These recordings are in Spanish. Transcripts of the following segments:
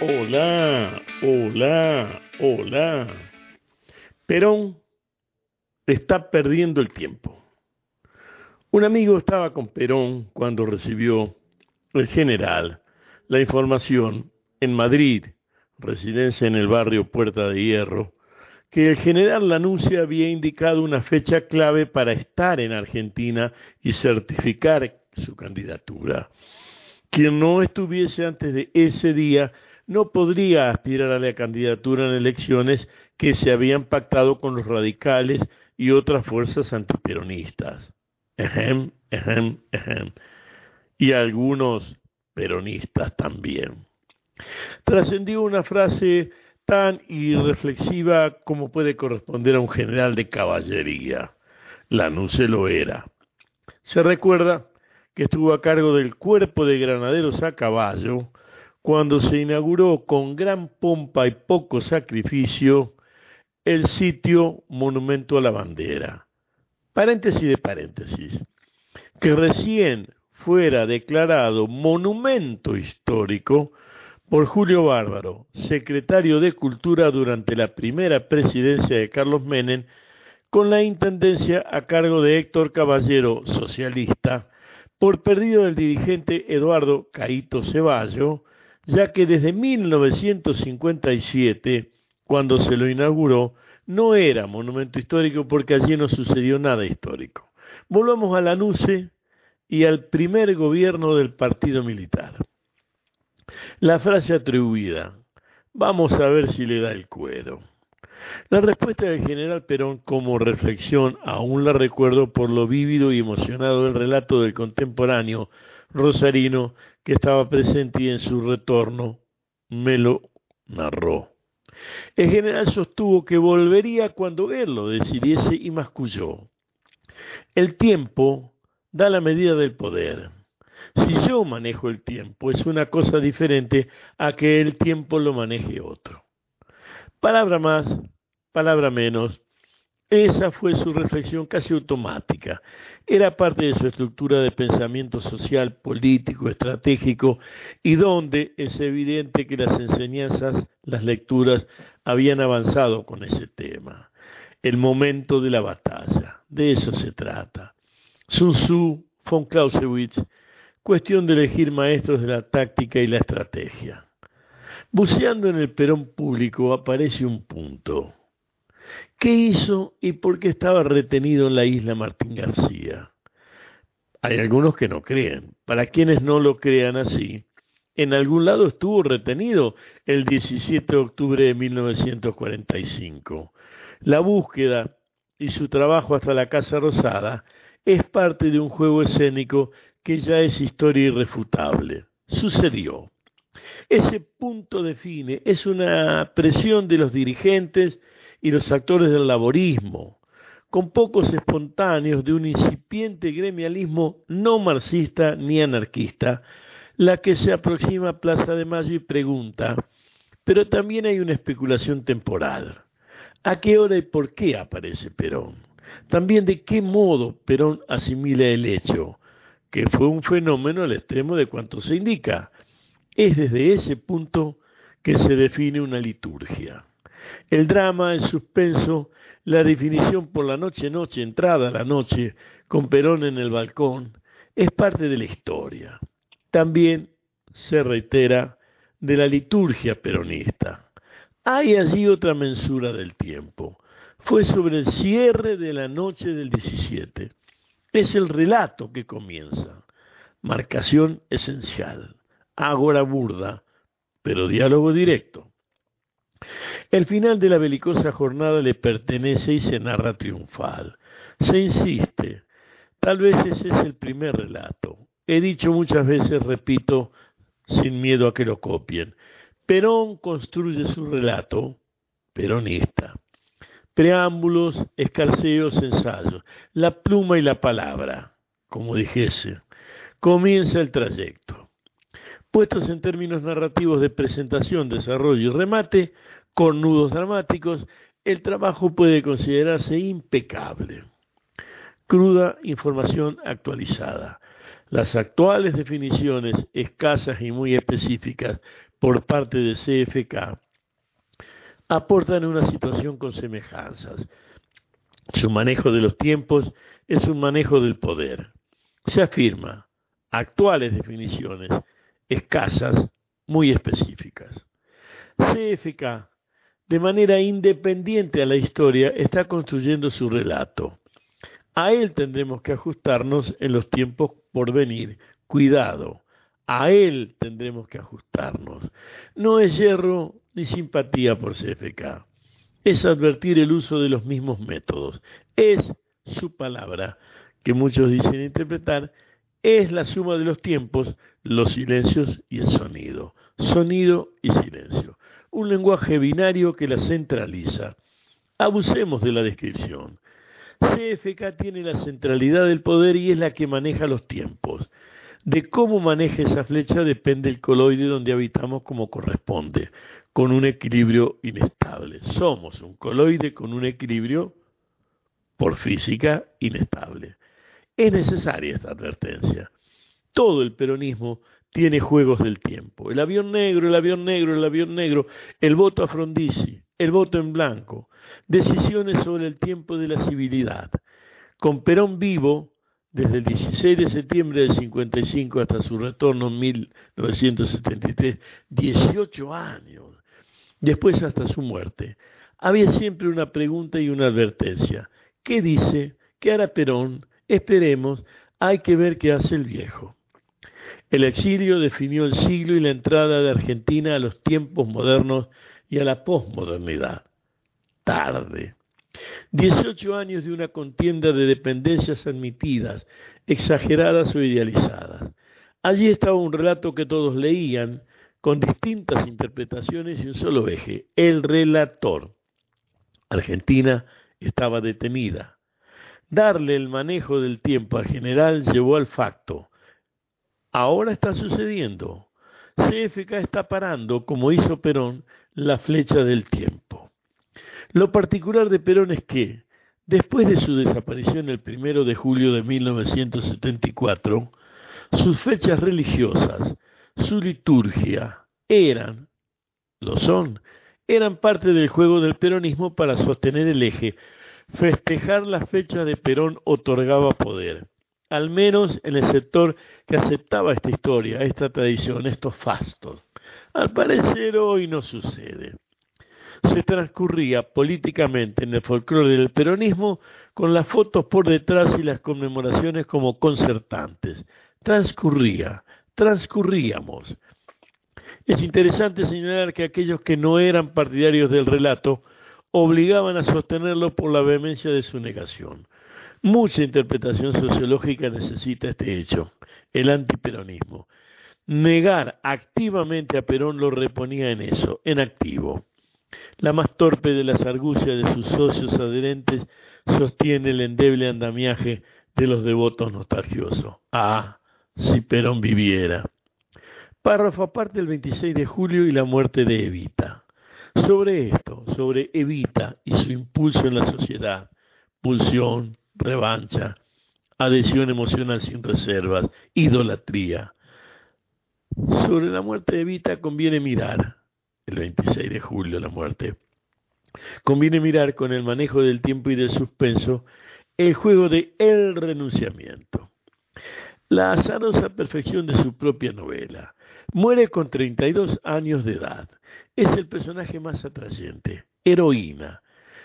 Hola, hola, hola. Perón está perdiendo el tiempo. Un amigo estaba con Perón cuando recibió el general la información en Madrid, residencia en el barrio Puerta de Hierro, que el general Lanuncia había indicado una fecha clave para estar en Argentina y certificar su candidatura. Quien no estuviese antes de ese día no podría aspirar a la candidatura en elecciones que se habían pactado con los radicales y otras fuerzas antiperonistas. Ejem, ejem, ejem. Y algunos peronistas también. Trascendió una frase tan irreflexiva como puede corresponder a un general de caballería. Lanuse lo era. Se recuerda que estuvo a cargo del cuerpo de granaderos a caballo cuando se inauguró con gran pompa y poco sacrificio el sitio Monumento a la Bandera. Paréntesis de paréntesis. Que recién fuera declarado monumento histórico por Julio Bárbaro, secretario de Cultura durante la primera presidencia de Carlos Menem, con la intendencia a cargo de Héctor Caballero, socialista, por perdido del dirigente Eduardo Caíto Ceballo, ya que desde 1957, cuando se lo inauguró, no era monumento histórico porque allí no sucedió nada histórico. Volvamos a la NUCE y al primer gobierno del partido militar. La frase atribuida, vamos a ver si le da el cuero. La respuesta del general Perón como reflexión aún la recuerdo por lo vívido y emocionado del relato del contemporáneo rosarino que estaba presente y en su retorno me lo narró. El general sostuvo que volvería cuando él lo decidiese y masculló. El tiempo da la medida del poder. Si yo manejo el tiempo es una cosa diferente a que el tiempo lo maneje otro. Palabra más, palabra menos, esa fue su reflexión casi automática. Era parte de su estructura de pensamiento social, político, estratégico, y donde es evidente que las enseñanzas, las lecturas, habían avanzado con ese tema. El momento de la batalla, de eso se trata. Sun Tzu, von Clausewitz, cuestión de elegir maestros de la táctica y la estrategia. Buceando en el perón público aparece un punto ¿Qué hizo y por qué estaba retenido en la isla Martín García? Hay algunos que no creen. Para quienes no lo crean así, en algún lado estuvo retenido el 17 de octubre de 1945. La búsqueda y su trabajo hasta la Casa Rosada es parte de un juego escénico que ya es historia irrefutable. Sucedió. Ese punto define, es una presión de los dirigentes y los actores del laborismo, con pocos espontáneos de un incipiente gremialismo no marxista ni anarquista, la que se aproxima a Plaza de Mayo y pregunta, pero también hay una especulación temporal. ¿A qué hora y por qué aparece Perón? También de qué modo Perón asimila el hecho, que fue un fenómeno al extremo de cuanto se indica. Es desde ese punto que se define una liturgia. El drama, el suspenso, la definición por la noche noche, entrada a la noche, con Perón en el balcón, es parte de la historia. También se reitera de la liturgia peronista. Hay allí otra mensura del tiempo. Fue sobre el cierre de la noche del 17. Es el relato que comienza. Marcación esencial. Ágora burda, pero diálogo directo. El final de la belicosa jornada le pertenece y se narra triunfal. Se insiste. Tal vez ese es el primer relato. He dicho muchas veces, repito, sin miedo a que lo copien. Perón construye su relato peronista. Preámbulos, escarceos, ensayos. La pluma y la palabra, como dijese. Comienza el trayecto. Puestos en términos narrativos de presentación, desarrollo y remate, con nudos dramáticos, el trabajo puede considerarse impecable. Cruda información actualizada. Las actuales definiciones, escasas y muy específicas, por parte de CFK aportan una situación con semejanzas. Su manejo de los tiempos es un manejo del poder. Se afirma actuales definiciones escasas, muy específicas. CFK, de manera independiente a la historia, está construyendo su relato. A él tendremos que ajustarnos en los tiempos por venir. Cuidado, a él tendremos que ajustarnos. No es hierro ni simpatía por CFK. Es advertir el uso de los mismos métodos. Es su palabra, que muchos dicen interpretar, es la suma de los tiempos, los silencios y el sonido. Sonido y silencio. Un lenguaje binario que la centraliza. Abusemos de la descripción. CFK tiene la centralidad del poder y es la que maneja los tiempos. De cómo maneja esa flecha depende el coloide donde habitamos como corresponde, con un equilibrio inestable. Somos un coloide con un equilibrio por física inestable. Es necesaria esta advertencia. Todo el peronismo tiene juegos del tiempo. El avión negro, el avión negro, el avión negro, el voto a Frondizi, el voto en blanco, decisiones sobre el tiempo de la civilidad. Con Perón vivo, desde el 16 de septiembre del 55 hasta su retorno en 1973, 18 años, después hasta su muerte, había siempre una pregunta y una advertencia. ¿Qué dice? ¿Qué hará Perón? Esperemos, hay que ver qué hace el viejo. El exilio definió el siglo y la entrada de Argentina a los tiempos modernos y a la posmodernidad. Tarde. Dieciocho años de una contienda de dependencias admitidas, exageradas o idealizadas. Allí estaba un relato que todos leían, con distintas interpretaciones y un solo eje, el relator. Argentina estaba detenida. Darle el manejo del tiempo al general llevó al facto. Ahora está sucediendo. CFK está parando, como hizo Perón, la flecha del tiempo. Lo particular de Perón es que, después de su desaparición el primero de julio de 1974, sus fechas religiosas, su liturgia, eran, lo son, eran parte del juego del peronismo para sostener el eje. Festejar la fecha de Perón otorgaba poder, al menos en el sector que aceptaba esta historia, esta tradición, estos fastos. Al parecer hoy no sucede. Se transcurría políticamente en el folclore del peronismo con las fotos por detrás y las conmemoraciones como concertantes. Transcurría, transcurríamos. Es interesante señalar que aquellos que no eran partidarios del relato obligaban a sostenerlo por la vehemencia de su negación. Mucha interpretación sociológica necesita este hecho, el antiperonismo. Negar activamente a Perón lo reponía en eso, en activo. La más torpe de las argucias de sus socios adherentes sostiene el endeble andamiaje de los devotos nostalgiosos. Ah, si Perón viviera. Párrafo aparte el 26 de julio y la muerte de Evita. Sobre esto, sobre Evita y su impulso en la sociedad, pulsión, revancha, adhesión emocional sin reservas, idolatría, sobre la muerte de Evita conviene mirar, el 26 de julio la muerte, conviene mirar con el manejo del tiempo y del suspenso el juego de el renunciamiento. La azarosa perfección de su propia novela. Muere con 32 años de edad. Es el personaje más atrayente. Heroína.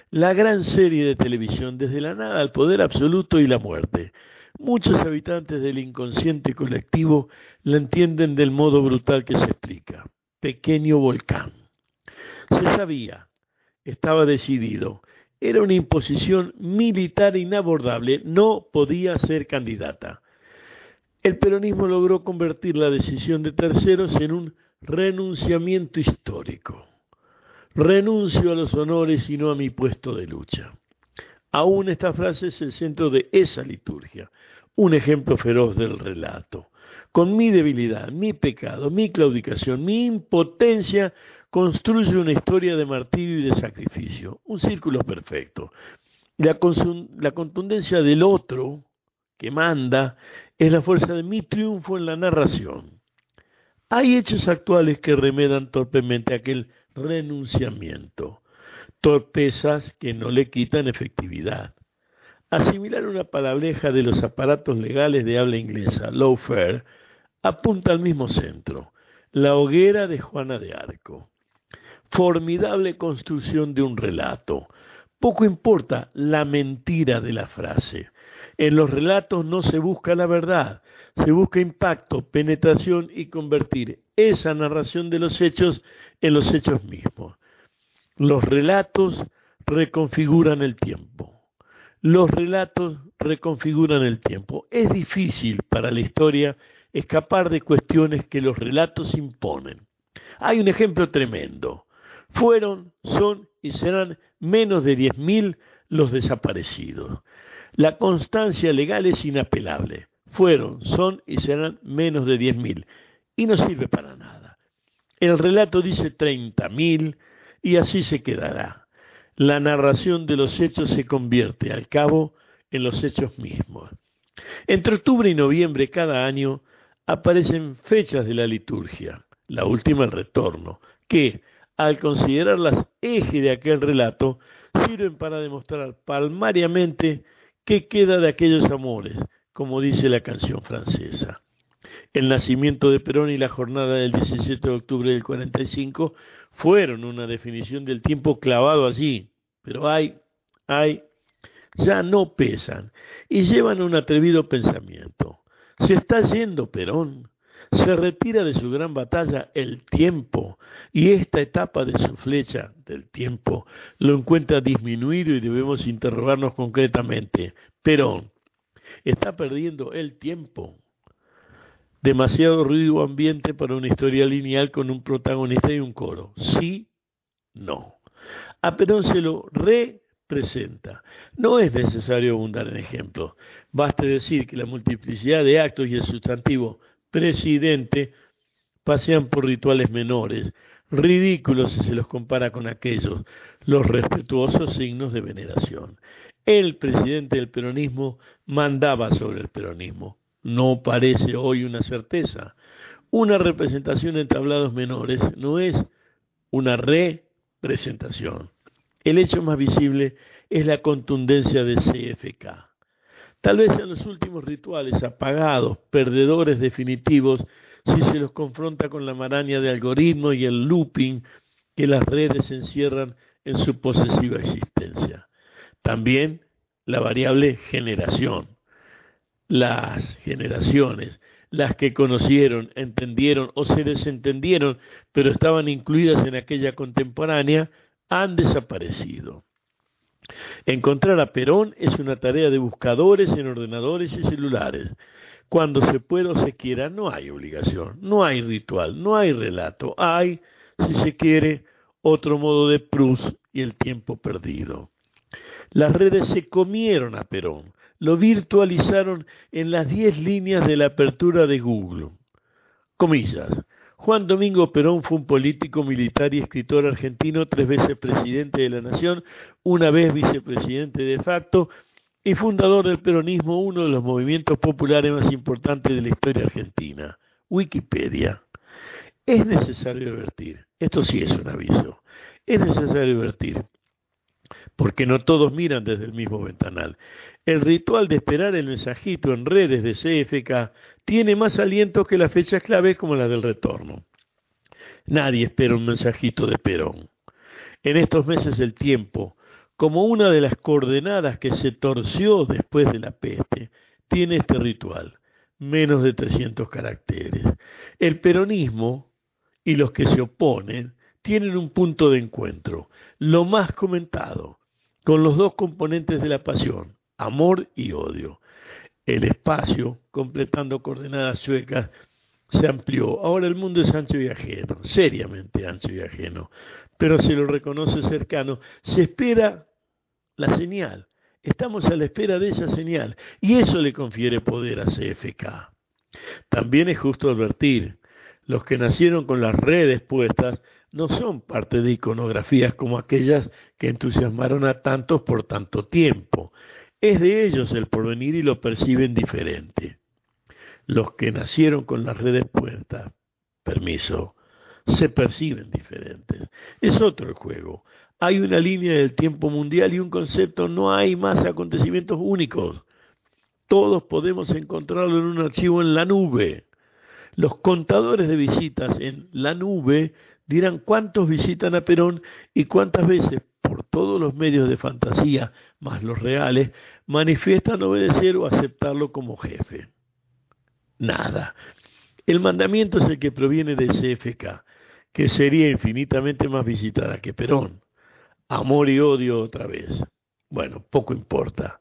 La gran serie de televisión desde la nada al poder absoluto y la muerte. Muchos habitantes del inconsciente colectivo la entienden del modo brutal que se explica. Pequeño volcán. Se sabía, estaba decidido, era una imposición militar inabordable, no podía ser candidata. El peronismo logró convertir la decisión de terceros en un renunciamiento histórico. Renuncio a los honores y no a mi puesto de lucha. Aún esta frase es el centro de esa liturgia, un ejemplo feroz del relato. Con mi debilidad, mi pecado, mi claudicación, mi impotencia, construye una historia de martirio y de sacrificio, un círculo perfecto. La, la contundencia del otro que manda es la fuerza de mi triunfo en la narración. Hay hechos actuales que remedan torpemente aquel renunciamiento, torpezas que no le quitan efectividad. Asimilar una palabreja de los aparatos legales de habla inglesa, lawfare, apunta al mismo centro, la hoguera de Juana de Arco. Formidable construcción de un relato. Poco importa la mentira de la frase. En los relatos no se busca la verdad, se busca impacto, penetración y convertir esa narración de los hechos en los hechos mismos. Los relatos reconfiguran el tiempo. Los relatos reconfiguran el tiempo. Es difícil para la historia escapar de cuestiones que los relatos imponen. Hay un ejemplo tremendo. Fueron, son y serán menos de 10.000 los desaparecidos. La constancia legal es inapelable. Fueron, son y serán menos de 10.000 y no sirve para nada. El relato dice 30.000 y así se quedará. La narración de los hechos se convierte al cabo en los hechos mismos. Entre octubre y noviembre cada año aparecen fechas de la liturgia, la última el retorno, que, al considerar las ejes de aquel relato, sirven para demostrar palmariamente qué queda de aquellos amores, como dice la canción francesa. El nacimiento de Perón y la jornada del 17 de octubre del 45 fueron una definición del tiempo clavado allí, pero hay, hay, ya no pesan y llevan un atrevido pensamiento. Se está yendo Perón, se retira de su gran batalla el tiempo y esta etapa de su flecha del tiempo lo encuentra disminuido y debemos interrogarnos concretamente. Perón, ¿está perdiendo el tiempo? Demasiado ruido ambiente para una historia lineal con un protagonista y un coro. Sí, no. A Perón se lo representa. No es necesario abundar en ejemplos. Baste decir que la multiplicidad de actos y el sustantivo presidente pasean por rituales menores, ridículos si se los compara con aquellos, los respetuosos signos de veneración. El presidente del peronismo mandaba sobre el peronismo no parece hoy una certeza. Una representación en tablados menores no es una representación. El hecho más visible es la contundencia de CFK. Tal vez sean los últimos rituales apagados, perdedores definitivos, si se los confronta con la maraña de algoritmos y el looping que las redes encierran en su posesiva existencia. También la variable generación las generaciones, las que conocieron, entendieron o se desentendieron, pero estaban incluidas en aquella contemporánea, han desaparecido. Encontrar a Perón es una tarea de buscadores en ordenadores y celulares. Cuando se puede o se quiera, no hay obligación, no hay ritual, no hay relato, hay, si se quiere, otro modo de Proust y el tiempo perdido. Las redes se comieron a Perón, lo virtualizaron en las 10 líneas de la apertura de Google. Comillas. Juan Domingo Perón fue un político, militar y escritor argentino, tres veces presidente de la Nación, una vez vicepresidente de facto y fundador del peronismo, uno de los movimientos populares más importantes de la historia argentina. Wikipedia. Es necesario advertir, esto sí es un aviso, es necesario advertir, porque no todos miran desde el mismo ventanal. El ritual de esperar el mensajito en redes de CFK tiene más aliento que las fechas claves como las del retorno. Nadie espera un mensajito de Perón. En estos meses el tiempo, como una de las coordenadas que se torció después de la peste, tiene este ritual, menos de 300 caracteres. El peronismo y los que se oponen tienen un punto de encuentro, lo más comentado, con los dos componentes de la pasión, amor y odio. El espacio, completando coordenadas suecas, se amplió. Ahora el mundo es ancho y ajeno, seriamente ancho y ajeno, pero se lo reconoce cercano. Se espera la señal. Estamos a la espera de esa señal y eso le confiere poder a CFK. También es justo advertir, los que nacieron con las redes puestas no son parte de iconografías como aquellas que entusiasmaron a tantos por tanto tiempo. Es de ellos el porvenir y lo perciben diferente. Los que nacieron con las redes puertas permiso, se perciben diferentes. Es otro el juego. Hay una línea del tiempo mundial y un concepto, no hay más acontecimientos únicos. Todos podemos encontrarlo en un archivo en la nube. Los contadores de visitas en la nube dirán cuántos visitan a Perón y cuántas veces, por todos los medios de fantasía, más los reales, manifiestan obedecer o aceptarlo como jefe. Nada. El mandamiento es el que proviene de CFK, que sería infinitamente más visitada que Perón. Amor y odio otra vez. Bueno, poco importa.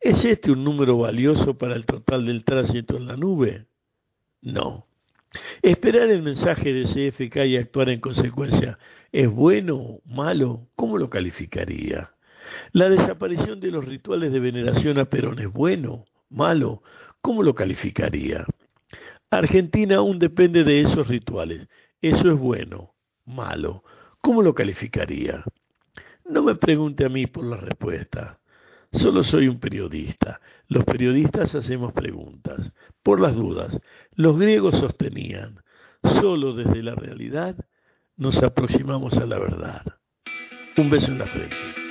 ¿Es este un número valioso para el total del tránsito en la nube? No. Esperar el mensaje de CFK y actuar en consecuencia es bueno malo, ¿cómo lo calificaría? La desaparición de los rituales de veneración a Perón es bueno, malo, ¿cómo lo calificaría? Argentina aún depende de esos rituales. Eso es bueno, malo. ¿Cómo lo calificaría? No me pregunte a mí por la respuesta. Solo soy un periodista. Los periodistas hacemos preguntas. Por las dudas, los griegos sostenían, solo desde la realidad nos aproximamos a la verdad. Un beso en la frente.